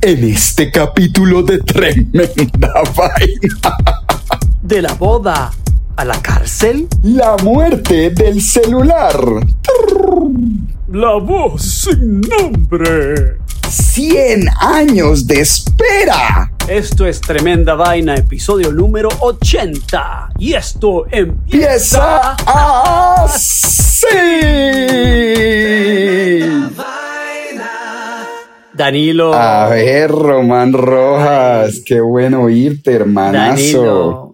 En este capítulo de Tremenda Vaina. De la boda a la cárcel. La muerte del celular. La voz sin nombre. 100 años de espera. Esto es Tremenda Vaina, episodio número 80. Y esto empieza, Empieza así. Danilo. A ver, Román Rojas, qué bueno oírte, hermanazo. Danilo.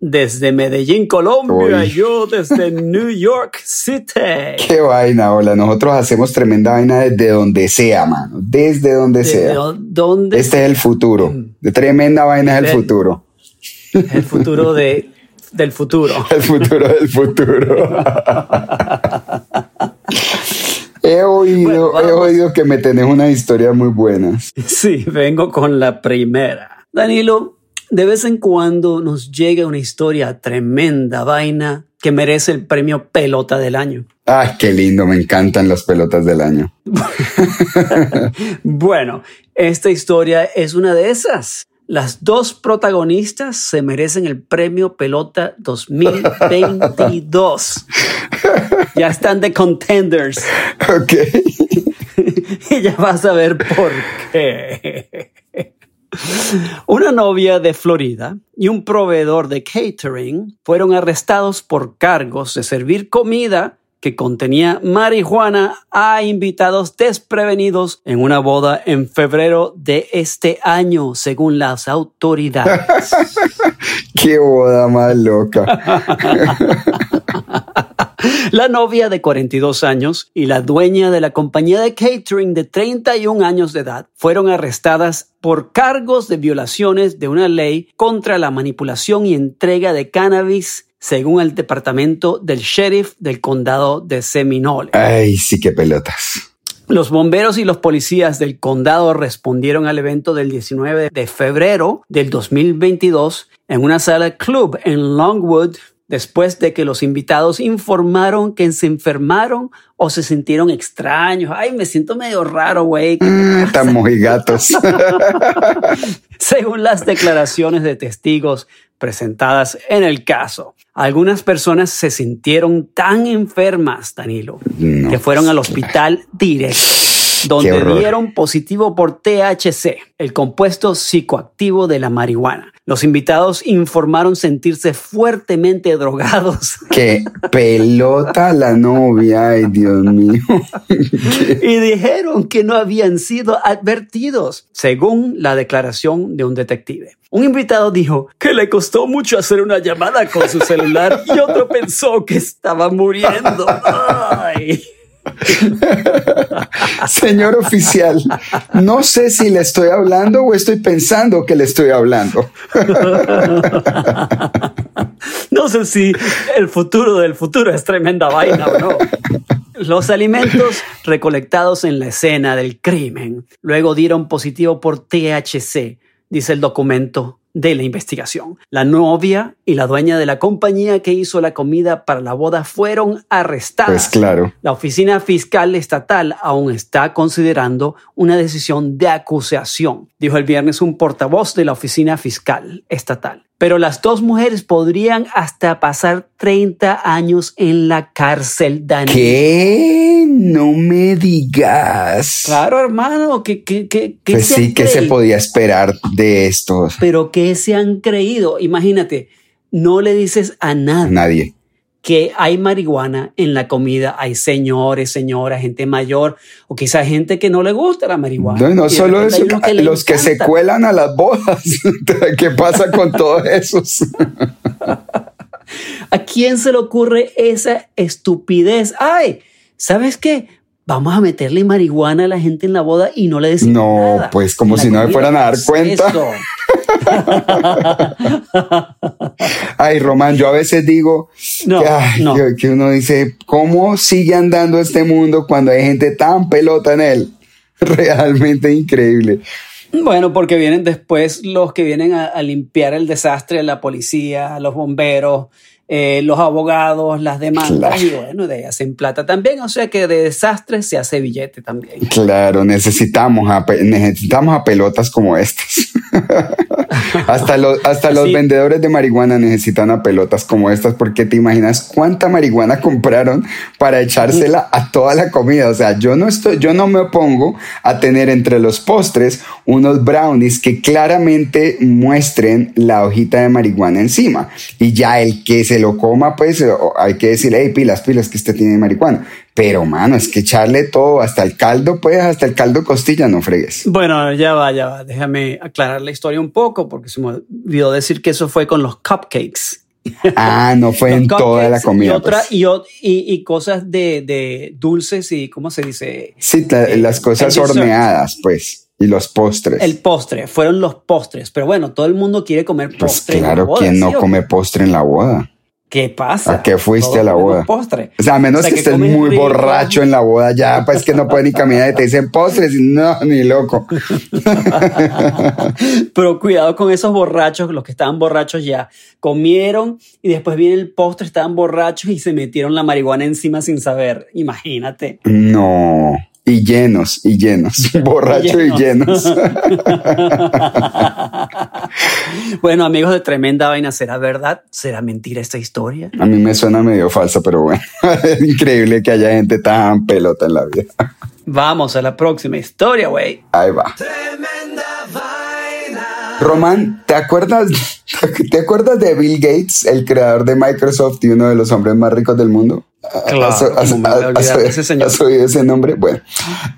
Desde Medellín, Colombia, Uy. yo desde New York City. Qué vaina, hola. Nosotros hacemos tremenda vaina desde donde sea, mano. Desde donde ¿Desde sea. dónde? Este es el futuro. De tremenda vaina es el futuro. El futuro de, del futuro. El futuro del futuro. he oído, Bueno, he vamos. oído que me tenés unas historias muy buenas. Sí, vengo con la primera. Danilo, de vez en cuando nos llega una historia tremenda vaina que merece el premio pelota del año. Ay, qué lindo, me encantan las pelotas del año. Bueno, esta historia es una de esas. Las dos protagonistas se merecen el premio pelota 2022. ya están de contenders. Ok. y ya vas a ver por qué. Una novia de Florida y un proveedor de catering fueron arrestados por cargos de servir comida que contenía marihuana a invitados desprevenidos en una boda en febrero de este año, según las autoridades. Qué boda más loca. La novia de 42 años y la dueña de la compañía de catering de 31 años de edad fueron arrestadas por cargos de violaciones de una ley contra la manipulación y entrega de cannabis según el departamento del sheriff del condado de Seminole. Ay, sí, qué pelotas. Los bomberos y los policías del condado respondieron al evento del 19 de febrero del 2022 en una sala club en Longwood después de que los invitados informaron que se enfermaron o se sintieron extraños. Ay, me siento medio raro, güey. ¿Qué te Mm, pasa? Tan mojigatos. según las declaraciones de testigos presentadas en el caso. Algunas personas se sintieron tan enfermas, Danilo, No. que fueron al hospital directo, donde dieron positivo por THC, el compuesto psicoactivo de la marihuana. Los invitados informaron sentirse fuertemente drogados Qué pelota la novia. Ay, Dios mío. y dijeron que no habían sido advertidos, según la declaración de un detective. Un invitado dijo que le costó mucho hacer una llamada con su celular y otro pensó que estaba muriendo. Ay. Señor oficial, no sé si le estoy hablando o estoy pensando que le estoy hablando. No sé si el futuro del futuro es tremenda vaina o no. Los alimentos recolectados en la escena del crimen luego dieron positivo por THC, dice el documento de la investigación. La novia y la dueña de la compañía que hizo la comida para la boda fueron arrestadas. Pues claro. La oficina fiscal estatal aún está considerando una decisión de acusación, dijo el viernes un portavoz de la oficina fiscal estatal. Pero las dos mujeres podrían hasta pasar 30 años en la cárcel, Dani. ¿Qué? No me digas. Claro, hermano, que, que, que, pues sí, que se podía esperar de estos. Pero que se han creído. Imagínate, no le dices a nadie. Nadie que hay marihuana en la comida, hay señores, señoras, gente mayor o quizá gente que no le gusta la marihuana. No, no solo eso, los que se cuelan a las bodas. ¿Qué pasa con todos esos? ¿A quién se le ocurre esa estupidez? Ay, ¿sabes qué? Vamos a meterle marihuana a la gente en la boda y no le decimos no, No, pues como si no me fueran a dar cuenta. Ay, Román, yo a veces digo que, uno dice, ¿cómo sigue andando este mundo cuando hay gente tan pelota en él? Realmente increíble. Bueno, porque vienen después los que vienen a, limpiar el desastre, la policía, los bomberos, eh, los abogados, las demandas, y bueno, de ahí hacen plata también. O sea que de desastre se hace billete también. Claro, necesitamos a, necesitamos a pelotas como estas. hasta los, hasta los vendedores de marihuana necesitan a pelotas como estas, porque te imaginas cuánta marihuana compraron para echársela a toda la comida. O sea, yo no estoy, yo no me opongo a tener entre los postres unos brownies que claramente muestren la hojita de marihuana encima. Y ya el que se lo coma, pues hay que decirle, hey, pilas, pilas, que este tiene marihuana. Pero, mano, es que echarle todo, hasta el caldo, pues, hasta el caldo costilla, no fregues. Bueno, ya va, ya va. Déjame aclarar la historia un poco, porque se me olvidó decir que eso fue con los cupcakes. Ah, no fue en toda la comida. Y, otra, pues. y, y, cosas de, de, dulces y, ¿cómo se dice? Sí, eh, las cosas horneadas, pues. Y los postres. El postre, fueron los postres. Pero bueno, todo el mundo quiere comer pues postre. claro, ¿quién no come postre en la boda? ¿Qué pasa? ¿A qué fuiste a la boda? Postre. O sea, a menos que, estés muy borracho en la boda ya, pues que no puedes ni caminar y te dicen postres. No, ni loco. Pero cuidado con esos borrachos, los que estaban borrachos ya comieron y después viene el postre, estaban borrachos y se metieron la marihuana encima sin saber. Imagínate. No. Y llenos, y llenos, borracho y llenos. bueno, amigos de Tremenda Vaina, ¿será verdad? ¿Será mentira esta historia? A mí me suena medio falsa, pero bueno, es increíble que haya gente tan pelota en la vida. Vamos a la próxima historia, güey. Ahí va. Román, ¿te acuerdas, ¿te acuerdas de Bill Gates, el creador de Microsoft y uno de los hombres más ricos del mundo? Claro, ¿Has, oído ese nombre? Bueno,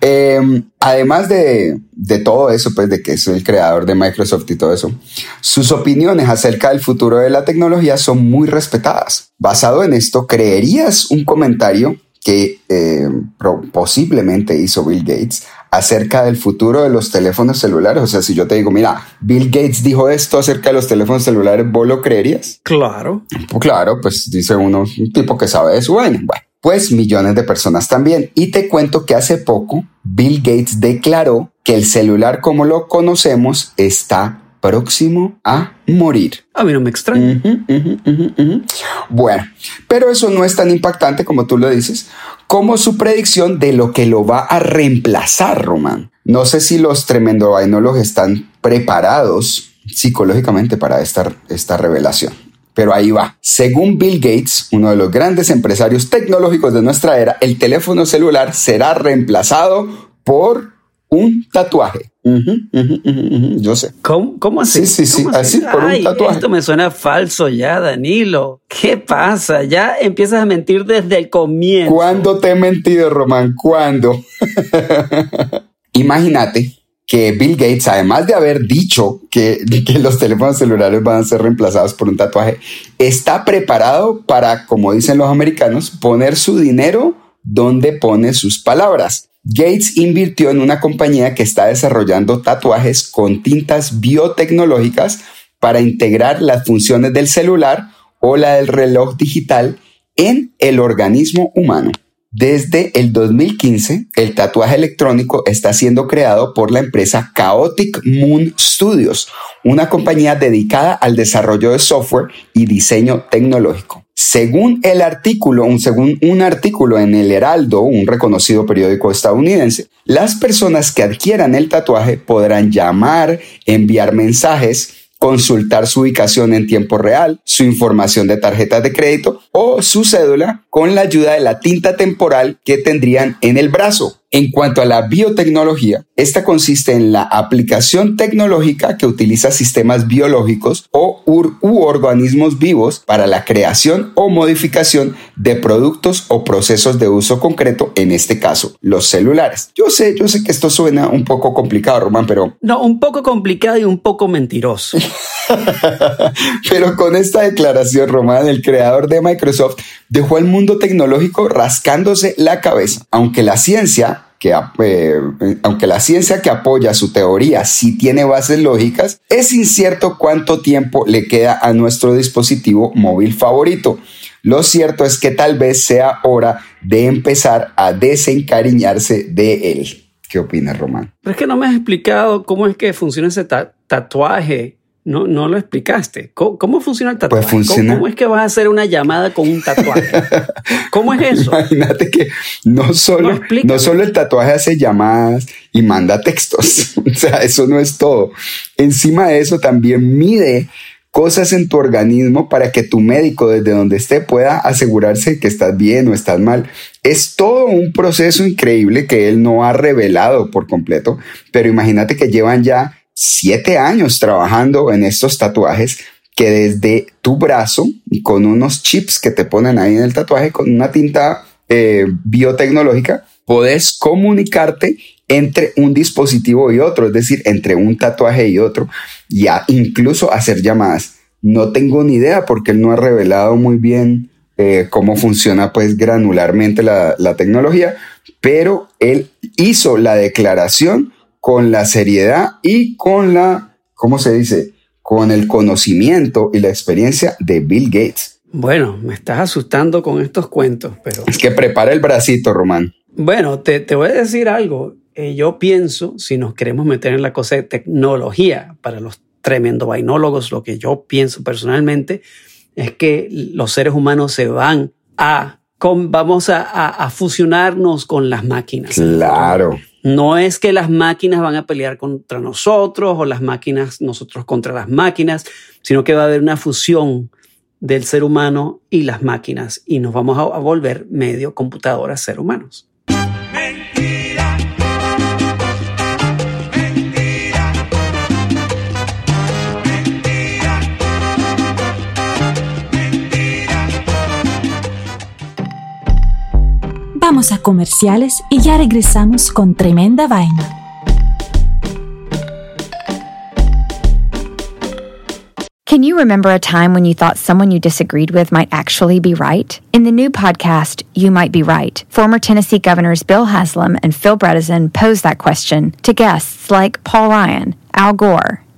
em, además de, de, todo eso, pues de que es el creador de Microsoft y todo eso, sus opiniones acerca del futuro de la tecnología son muy respetadas. Basado en esto, ¿creerías un comentario que em, posiblemente hizo Bill Gates acerca del futuro de los teléfonos celulares. O sea, si yo te digo, mira, Bill Gates dijo esto acerca de los teléfonos celulares, ¿vos lo creerías? Claro. Pues claro, pues dice uno, un tipo que sabe de su vaina. Bueno, pues millones de personas también. Y te cuento que hace poco Bill Gates declaró que el celular como lo conocemos está próximo a morir. A mí no me extraña. bueno, pero eso no es tan impactante como tú lo dices, como su predicción de lo que lo va a reemplazar, Román. No sé si los tremendo están preparados psicológicamente para esta, esta revelación. Pero ahí va. Según Bill Gates, uno de los grandes empresarios tecnológicos de nuestra era, el teléfono celular será reemplazado por un tatuaje. Yo sé. ¿Cómo, así? Sí, sí, sí, así, por un tatuaje. Esto me suena falso ya, Danilo. ¿Qué pasa? Ya empiezas a mentir desde el comienzo. ¿Cuándo te he mentido, Román? ¿Cuándo? Imagínate que Bill Gates, además de haber dicho que, que, los teléfonos celulares van a ser reemplazados por un tatuaje, está preparado para, como dicen los americanos, poner su dinero donde pone sus palabras. Gates invirtió en una compañía que está desarrollando tatuajes con tintas biotecnológicas para integrar las funciones del celular o la del reloj digital en el organismo humano. Desde el 2015, el tatuaje electrónico está siendo creado por la empresa Chaotic Moon Studios, una compañía dedicada al desarrollo de software y diseño tecnológico. Según el artículo, un, según un artículo en el Heraldo, un reconocido periódico estadounidense, las personas que adquieran el tatuaje podrán llamar, enviar mensajes, consultar su ubicación en tiempo real, su información de tarjetas de crédito o su cédula con la ayuda de la tinta temporal que tendrían en el brazo. En cuanto a la biotecnología, esta consiste en la aplicación tecnológica que utiliza sistemas biológicos o u organismos vivos para la creación o modificación de productos o procesos de uso concreto, en este caso, los celulares. Yo sé, yo sé que esto suena un poco complicado, Román, pero... No, un poco complicado y un poco mentiroso. pero con esta declaración, Román, el creador de Microsoft dejó al mundo tecnológico rascándose la cabeza, aunque la ciencia que eh, aunque la ciencia que apoya su teoría sí tiene bases lógicas, es incierto cuánto tiempo le queda a nuestro dispositivo móvil favorito. Lo cierto es que tal vez sea hora de empezar a desencariñarse de él. ¿Qué opinas, Román? Pero es que no me has explicado cómo es que funciona ese tatuaje no, no lo explicaste. ¿Cómo, funciona el tatuaje? Pues funciona. ¿Cómo, es que vas a hacer una llamada con un tatuaje? ¿Cómo es eso? Imagínate que no solo, no, solo el tatuaje hace llamadas y manda textos. o sea, eso no es todo. Encima de eso también mide cosas en tu organismo para que tu médico desde donde esté pueda asegurarse que estás bien o estás mal. Es todo un proceso increíble que él no ha revelado por completo, pero imagínate que llevan ya siete años trabajando en estos tatuajes que desde tu brazo, con unos chips que te ponen ahí en el tatuaje, con una tinta eh, biotecnológica, puedes comunicarte entre un dispositivo y otro, es decir, entre un tatuaje y otro, y incluso hacer llamadas. No tengo ni idea porque él no ha revelado muy bien eh, cómo funciona pues granularmente la, la tecnología, pero él hizo la declaración con la seriedad y con la, ¿cómo se dice? Con el conocimiento y la experiencia de Bill Gates. Bueno, me estás asustando con estos cuentos, pero... Es que prepara el bracito, Román. Bueno, te, te voy a decir algo. Eh, yo pienso, si nos queremos meter en la cosa de tecnología para los tremendo vainólogos, lo que yo pienso personalmente es que los seres humanos se van a, con, vamos a, a fusionarnos con las máquinas. Claro. No es que las máquinas van a pelear contra nosotros o las máquinas nosotros contra las máquinas, sino que va a haber una fusión del ser humano y las máquinas y nos vamos a, volver medio computadoras ser humanos. Vamos a comerciales y ya regresamos con tremenda vaina. Can you remember a time when you thought someone you disagreed with might actually be right? In the new podcast, You Might Be Right, former Tennessee governors Bill Haslam and Phil Bredesen pose that question to guests like Paul Ryan, Al Gore,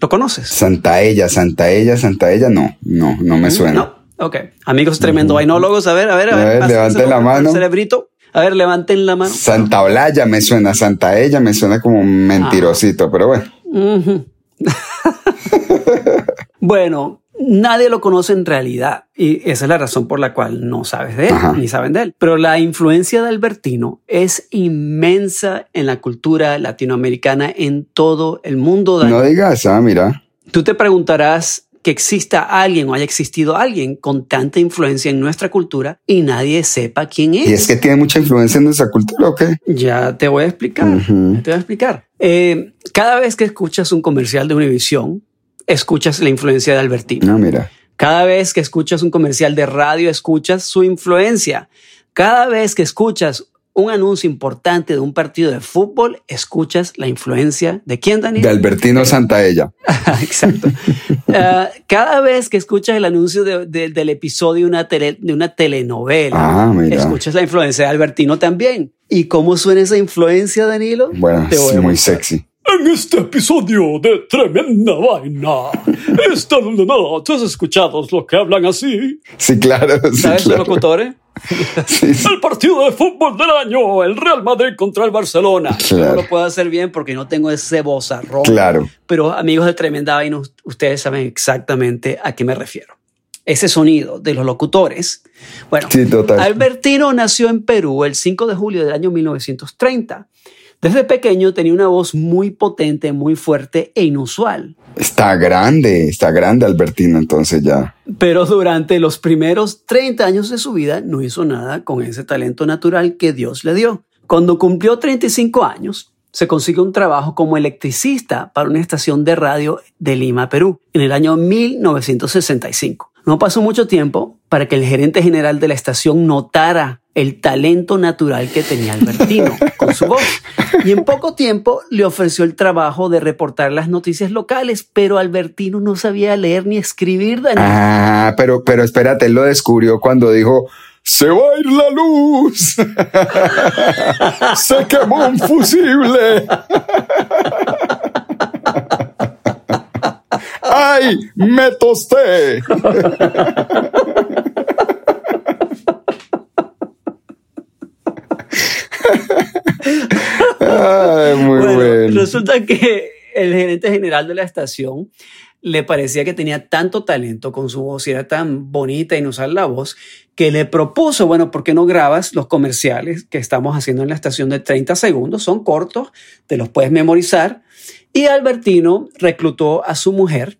¿Lo conoces? Santa Ella, Santa Ella, Santa Ella, no, no, no me suena. No, ok. Amigos tremendo vainólogos, a ver, a ver, a ver. levanten la mano. Cerebrito. A ver, levanten la mano. Santa Olaya me suena, Santa Ella me suena como un mentirosito, pero bueno. bueno, nadie lo conoce en realidad y esa es la razón por la cual no sabes de él ni saben de él. Pero la influencia de Albertino es inmensa en la cultura latinoamericana en todo el mundo. No digas, ah, mira. Tú te preguntarás que exista alguien o haya existido alguien con tanta influencia en nuestra cultura y nadie sepa quién es. Y es que tiene mucha influencia en nuestra cultura, ¿ok? Ya te voy a explicar. Te voy a explicar. Eh, cada vez que escuchas un comercial de Univision, escuchas la influencia de Albertino. No, mira. Cada vez que escuchas un comercial de radio, escuchas su influencia. Cada vez que escuchas un anuncio importante de un partido de fútbol, escuchas la influencia de quién, Daniel? De Albertino Santaella. Exacto. uh, cada vez que escuchas el anuncio de, de, del episodio de una, tele, de una telenovela, ah, escuchas la influencia de Albertino también. ¿Y cómo suena esa influencia, Danilo? Bueno, es muy sexy. En este episodio de Tremenda Vaina, esta ¿tú has escuchado lo que hablan así? Sí, claro. Sí, ¿Sabes claro. los locutores? Sí, sí. El partido de fútbol del año, el Real Madrid contra el Barcelona. Claro. No lo puedo hacer bien porque no tengo ese vozarrón. Claro. Pero amigos de Tremenda Vaina, ustedes saben exactamente a qué me refiero. Ese sonido de los locutores. Bueno, sí, total. Albertino nació en Perú el 5 de julio del año 1930. Desde pequeño tenía una voz muy potente, muy fuerte e inusual. Está grande, está grande Albertino entonces ya. Pero durante los primeros 30 años de su vida no hizo nada con ese talento natural que Dios le dio. Cuando cumplió 35 años, se consiguió un trabajo como electricista para una estación de radio de Lima, Perú, en el año 1965. No pasó mucho tiempo para que el gerente general de la estación notara el talento natural que tenía Albertino con su voz. Y en poco tiempo le ofreció el trabajo de reportar las noticias locales, pero Albertino no sabía leer ni escribir. Daniel. Ah, pero, pero espérate, él lo descubrió cuando dijo, se va a ir la luz. se quemó un fusible. ¡Ay! ¡Me tosté! Ay, muy bueno, bueno. Resulta que el gerente general de la estación le parecía que tenía tanto talento con su voz y era tan bonita en usar la voz que le propuso, bueno, ¿por qué no grabas los comerciales que estamos haciendo en la estación de 30 segundos? Son cortos, te los puedes memorizar. Y Albertino reclutó a su mujer,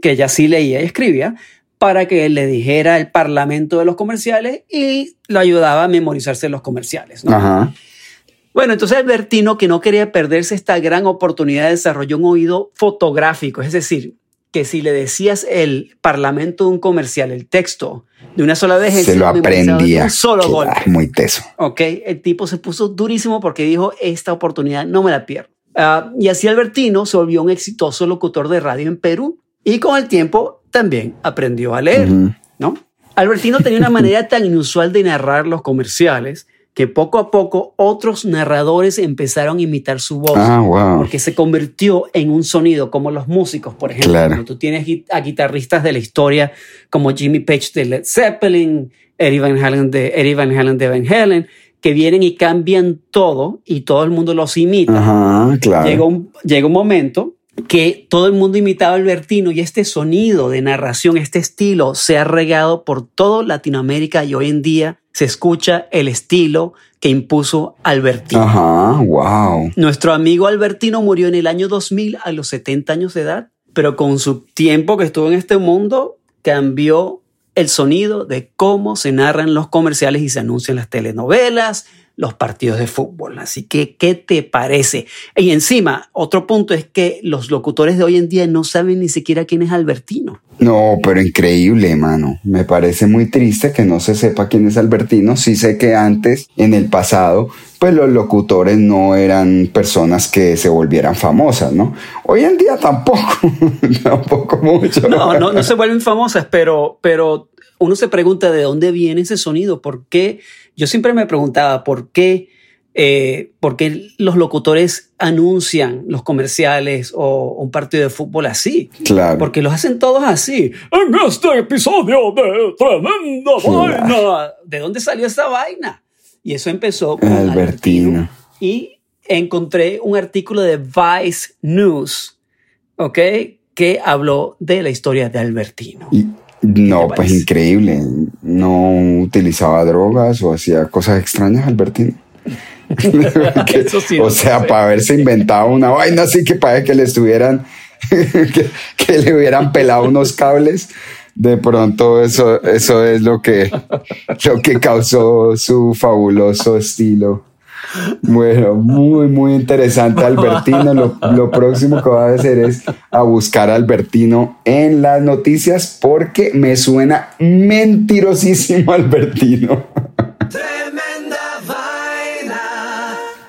que ella sí leía y escribía, para que le dijera el parlamento de los comerciales y lo ayudaba a memorizarse los comerciales. ¿no? Ajá. Bueno, entonces Albertino, que no quería perderse esta gran oportunidad, desarrolló un oído fotográfico, es decir, que si le decías el parlamento de un comercial, el texto, de una sola vez, se lo aprendía. Un solo golpe. Muy teso. Ok, el tipo se puso durísimo porque dijo, esta oportunidad no me la pierdo. Uh, y así Albertino se volvió un exitoso locutor de radio en Perú y con el tiempo también aprendió a leer, uh -huh. ¿no? Albertino tenía una manera tan inusual de narrar los comerciales que poco a poco otros narradores empezaron a imitar su voz, ah, wow. porque se convirtió en un sonido, como los músicos, por ejemplo. Claro. Cuando tú tienes a guitarristas de la historia como Jimmy Page de Led Zeppelin, Eddie Van Halen de Eddie Van Halen de Van Halen, que vienen y cambian todo y todo el mundo los imita. Ajá, claro. Llega un, llega un momento que todo el mundo imitaba a Albertino y este sonido de narración, este estilo se ha regado por toda Latinoamérica y hoy en día se escucha el estilo que impuso Albertino. Ajá, wow. Nuestro amigo Albertino murió en el año 2000 a los 70 años de edad, pero con su tiempo que estuvo en este mundo cambió el sonido de cómo se narran los comerciales y se anuncian las telenovelas, los partidos de fútbol. Así que, ¿qué te parece? Y encima, otro punto es que los locutores de hoy en día no saben ni siquiera quién es Albertino. No, pero increíble, mano. Me parece muy triste que no se sepa quién es Albertino. Sí sé que antes, en el pasado, pues los locutores no eran personas que se volvieran famosas, ¿no? Hoy en día tampoco, tampoco mucho. No, no, no se vuelven famosas, pero, pero uno se pregunta de dónde viene ese sonido, por qué. Yo siempre me preguntaba por qué, eh, por qué los locutores anuncian los comerciales o un partido de fútbol así. Claro. Porque los hacen todos así. En este episodio de Tremenda Vaina. ¿De dónde salió esa vaina? Y eso empezó con Albertino. Albertino. Y encontré un artículo de Vice News, ¿ok? Que habló de la historia de Albertino. Y no, pues increíble. No utilizaba drogas o hacía cosas extrañas, Albertino. sí o sea, para haberse inventado una vaina así que parece que le estuvieran, que, que, le hubieran pelado unos cables. De pronto eso, eso es lo que, lo que causó su fabuloso estilo. Bueno, muy, muy interesante, Albertino. Lo, lo, próximo que voy a hacer es a buscar a Albertino en las noticias porque me suena mentirosísimo Albertino. Tremenda vaina.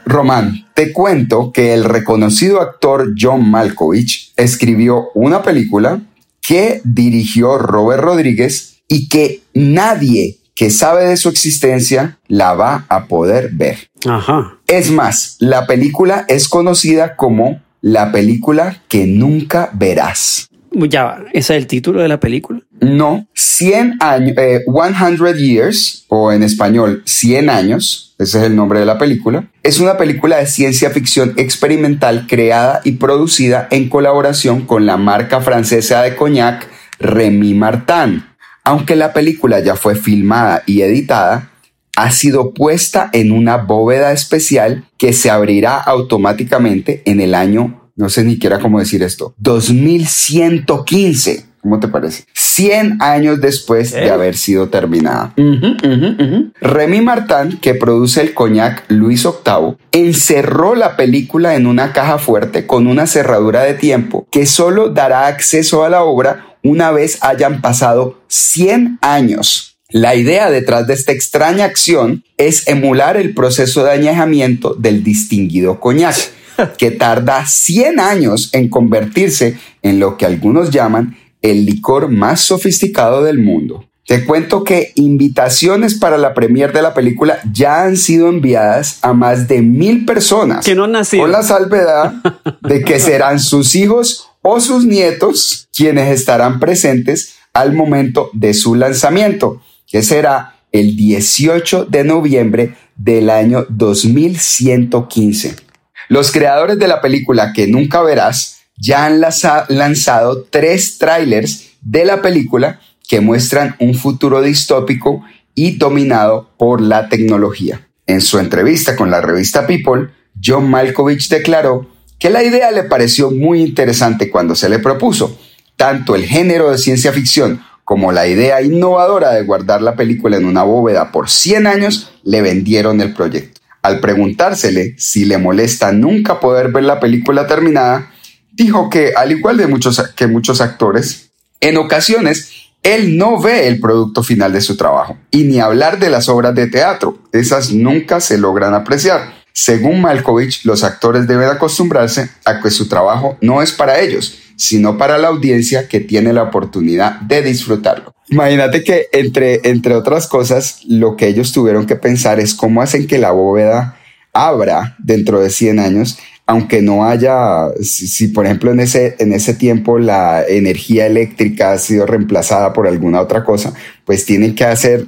Román, te cuento que el reconocido actor John Malkovich escribió una película que dirigió Robert Rodríguez y que nadie que sabe de su existencia la va a poder ver. Ajá. Es más, la película es conocida como la película que nunca verás. Ya, ¿ese es el título de la película? No, 100 años, eh, 100 Years, o en español, 100 años, ese es el nombre de la película, es una película de ciencia ficción experimental creada y producida en colaboración con la marca francesa de coñac Remy Martin. Aunque la película ya fue filmada y editada, ha sido puesta en una bóveda especial que se abrirá automáticamente en el año, no sé ni siquiera cómo decir esto, 2115. ¿Cómo te parece? 100 años después de haber sido terminada. Remy Martin, que produce el coñac Luis VIII, encerró la película en una caja fuerte con una cerradura de tiempo que solo dará acceso a la obra una vez hayan pasado 100 años. La idea detrás de esta extraña acción es emular el proceso de añejamiento del distinguido coñac, que tarda 100 años en convertirse en lo que algunos llaman el licor más sofisticado del mundo. Te cuento que invitaciones para la premier de la película ya han sido enviadas a más de mil personas. Que no nacido. Con la salvedad de que serán sus hijos o sus nietos quienes estarán presentes al momento de su lanzamiento, que será el 18 de noviembre del año 2115. Los creadores de la película que nunca verás ya han lanzado tres trailers de la película que muestran un futuro distópico y dominado por la tecnología. En su entrevista con la revista People, John Malkovich declaró que la idea le pareció muy interesante cuando se le propuso. Tanto el género de ciencia ficción como la idea innovadora de guardar la película en una bóveda por 100 años le vendieron el proyecto. Al preguntársele si le molesta nunca poder ver la película terminada, dijo que, al igual que muchos actores, en ocasiones él no ve el producto final de su trabajo. Y ni hablar de las obras de teatro, esas nunca se logran apreciar. Según Malkovich, los actores deben acostumbrarse a que su trabajo no es para ellos, sino para la audiencia que tiene la oportunidad de disfrutarlo. Imagínate que, entre, entre otras cosas, lo que ellos tuvieron que pensar es cómo hacen que la bóveda abra dentro de 100 años, aunque no haya, si, por ejemplo en ese, en ese tiempo la energía eléctrica ha sido reemplazada por alguna otra cosa, pues tienen que hacer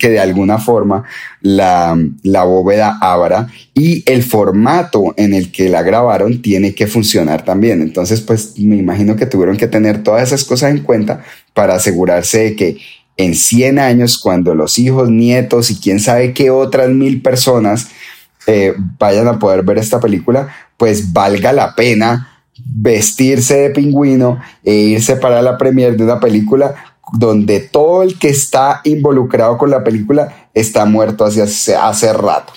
que de alguna forma la, la bóveda abra y el formato en el que la grabaron tiene que funcionar también. Entonces, pues me imagino que tuvieron que tener todas esas cosas en cuenta para asegurarse de que en 100 años, cuando los hijos, nietos y quién sabe qué otras mil personas eh, vayan a poder ver esta película, pues valga la pena vestirse de pingüino e irse para la premier de una película donde todo el que está involucrado con la película está muerto hace, hace rato.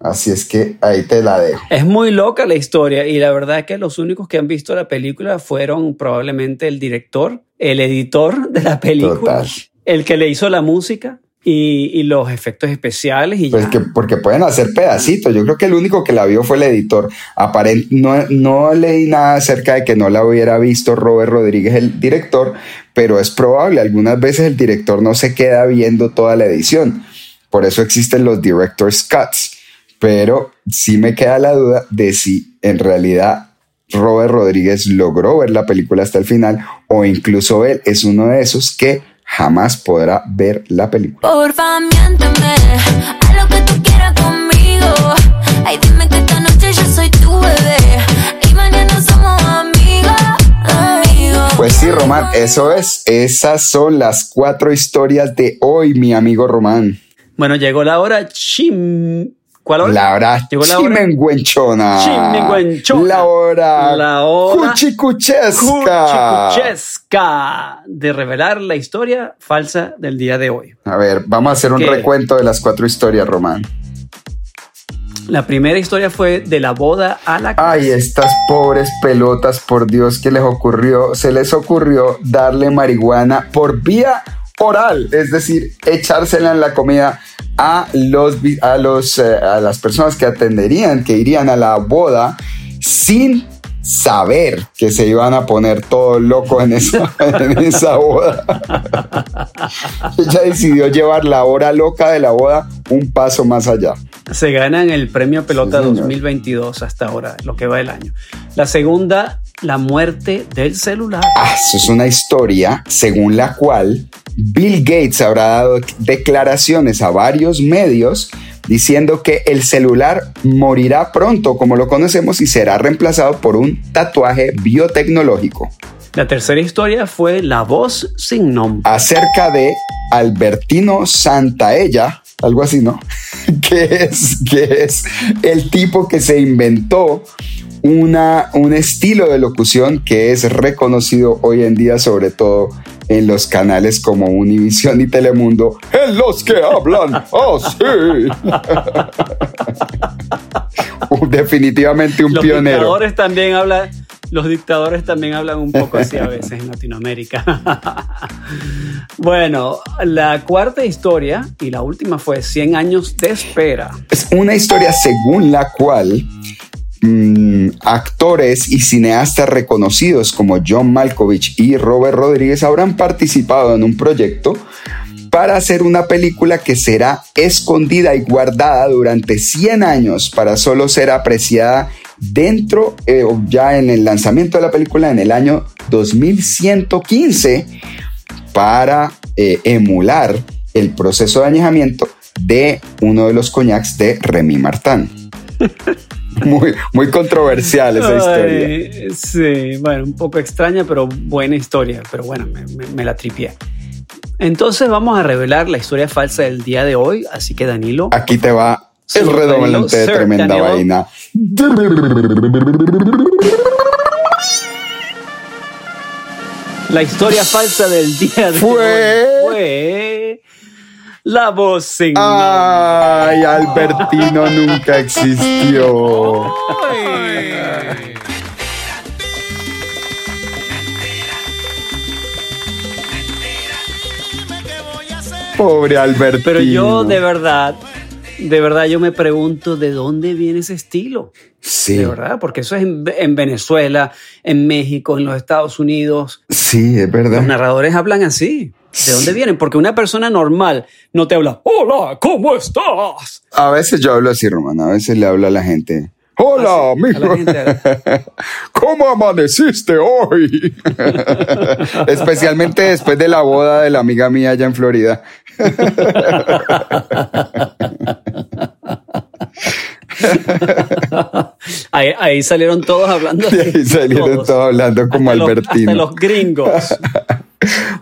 Así es que ahí te la dejo. Es muy loca la historia y la verdad es que los únicos que han visto la película fueron probablemente el director, el editor de la película, Total. el que le hizo la música y, y los efectos especiales. Y Pues ya. que porque pueden hacer pedacitos. Yo creo que el único que la vio fue el editor. Aparent no, no leí nada acerca de que no la hubiera visto Robert Rodríguez, el director, pero es probable. Algunas veces el director no se queda viendo toda la edición. Por eso existen los director's cuts. Pero sí me queda la duda de si en realidad Robert Rodríguez logró ver la película hasta el final o incluso él es uno de esos que jamás podrá ver la película. Porfa, miénteme a lo que tú quieras conmigo. Ay, dime que esta noche yo soy tu bebé y mañana somos amigos, amigos. Pues sí, Román, eso es. Esas son las cuatro historias de hoy, mi amigo Román. Bueno, llegó la hora chim. ¿Cuál hora? La hora chimenguenchona. Chimenguenchona. La hora, La hora cuchicuchesca. Cuchicuchesca de revelar la historia falsa del día de hoy. A ver, vamos a hacer un ¿Qué? recuento de las cuatro historias, Román. La primera historia fue de la boda a la Ay, estas pobres pelotas, por Dios, que les ocurrió? Se les ocurrió darle marihuana por vía oral, es decir, echársela en la comida a, los, a, los, eh, a las personas que atenderían, que irían a la boda sin saber que se iban a poner todo loco en esa, en esa boda. Ella decidió llevar la hora loca de la boda un paso más allá. Se ganan el premio Pelota Sí, señor. 2022 hasta ahora, lo que va del año. La segunda, la muerte del celular. Ah, eso es una historia según la cual Bill Gates habrá dado declaraciones a varios medios diciendo que el celular morirá pronto como lo conocemos y será reemplazado por un tatuaje biotecnológico La tercera historia fue La voz sin nombre. acerca de Albertino Santaella, algo así, ¿no? que es, que es el tipo que se inventó una, un estilo de locución que es reconocido hoy en día, sobre todo en los canales como Univisión y Telemundo, en los que hablan así. Definitivamente un Los pionero. dictadores también hablan. Los dictadores también hablan un poco así a veces en Latinoamérica. bueno, la cuarta historia y la última fue 100 años de espera. Es una historia según la cual mm, actores y cineastas reconocidos como John Malkovich y Robert Rodríguez habrán participado en un proyecto para hacer una película que será escondida y guardada durante 100 años para solo ser apreciada dentro eh, ya en el lanzamiento de la película en el año 2115 para eh, emular el proceso de añejamiento de uno de los coñacs de Remy Martin. Muy, muy controversial esa historia. Ay, sí, bueno, un poco extraña, pero buena historia. Pero bueno, me, me- me la tripié. Entonces vamos a revelar la historia falsa del día de hoy. Así que Danilo, Aquí te va el redoblante de tremenda Danilo. vaina. la historia falsa del día de Fue- hoy fue la voz sin Ay, Albertino nunca existió. Pobre Albertino. Pero yo de verdad, de verdad yo me pregunto de dónde viene ese estilo. Sí, De verdad, porque eso es en, en Venezuela, en México, en los Estados Unidos. sí, es verdad. Los narradores hablan así. ¿De dónde vienen? Porque una persona normal no te habla, hola, ¿cómo estás? A veces yo hablo así, Román. A veces le hablo a la gente. Hola, Ah, amigo. gente. ¿Cómo amaneciste hoy? Especialmente después de la boda de la amiga mía allá en Florida. Ahí, ahí salieron todos hablando. Y ahí salieron todos hablando como Hasta los- Albertino. hasta los gringos.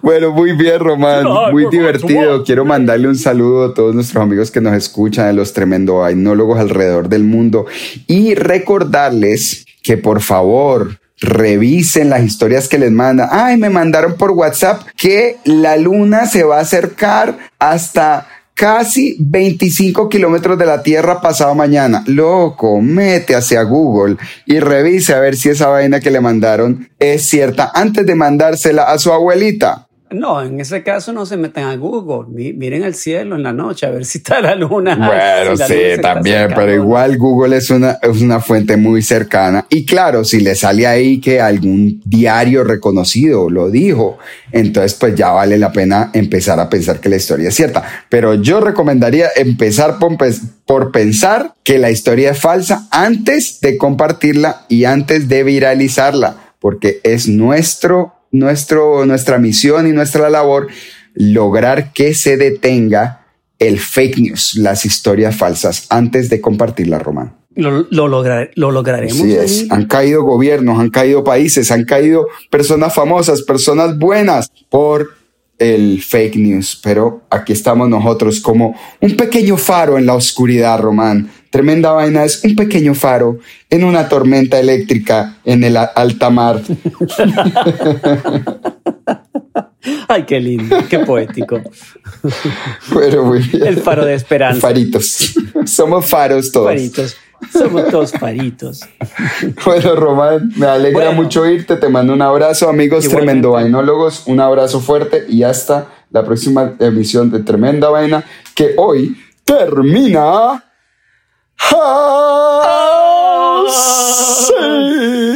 Bueno, muy bien, Román. Muy divertido. Quiero mandarle un saludo a todos nuestros amigos que nos escuchan, a los tremendo vainólogos alrededor del mundo. Y recordarles que por favor revisen las historias que les mandan. Ay, me mandaron por WhatsApp que la luna se va a acercar hasta casi 25 kilómetros de la Tierra pasado mañana. Loco, mete hacia Google y revise a ver si esa vaina que le mandaron es cierta antes de mandársela a su abuelita. No, en ese caso no se metan a Google. Mi- Miren al cielo en la noche a ver si está la luna. Bueno, si la luna sí, también, pero igual Google es una, es una fuente muy cercana. Y claro, si le sale ahí que algún diario reconocido lo dijo, entonces pues ya vale la pena empezar a pensar que la historia es cierta. Pero yo recomendaría empezar por, pens- por pensar que la historia es falsa antes de compartirla y antes de viralizarla, porque es nuestro, nuestro, nuestra misión y nuestra labor lograr que se detenga el fake news, las historias falsas, antes de compartirla, Román. Lo, lo, lograr- lo lograremos. Así es. Han caído gobiernos, han caído países, han caído personas famosas, personas buenas por el fake news. Pero aquí estamos nosotros como un pequeño faro en la oscuridad, Román. Tremenda vaina es un pequeño faro en una tormenta eléctrica en el alta mar. Ay, qué lindo, qué poético. Pero muy bien. El faro de esperanza. Faritos. Somos faros todos. Faritos. Somos todos faritos. Bueno, Román, me alegra Bueno. mucho irte. Te mando un abrazo, amigos Igualmente. Tremendo Vainólogos. Un abrazo fuerte y hasta la próxima emisión de Tremenda Vaina, que hoy termina así.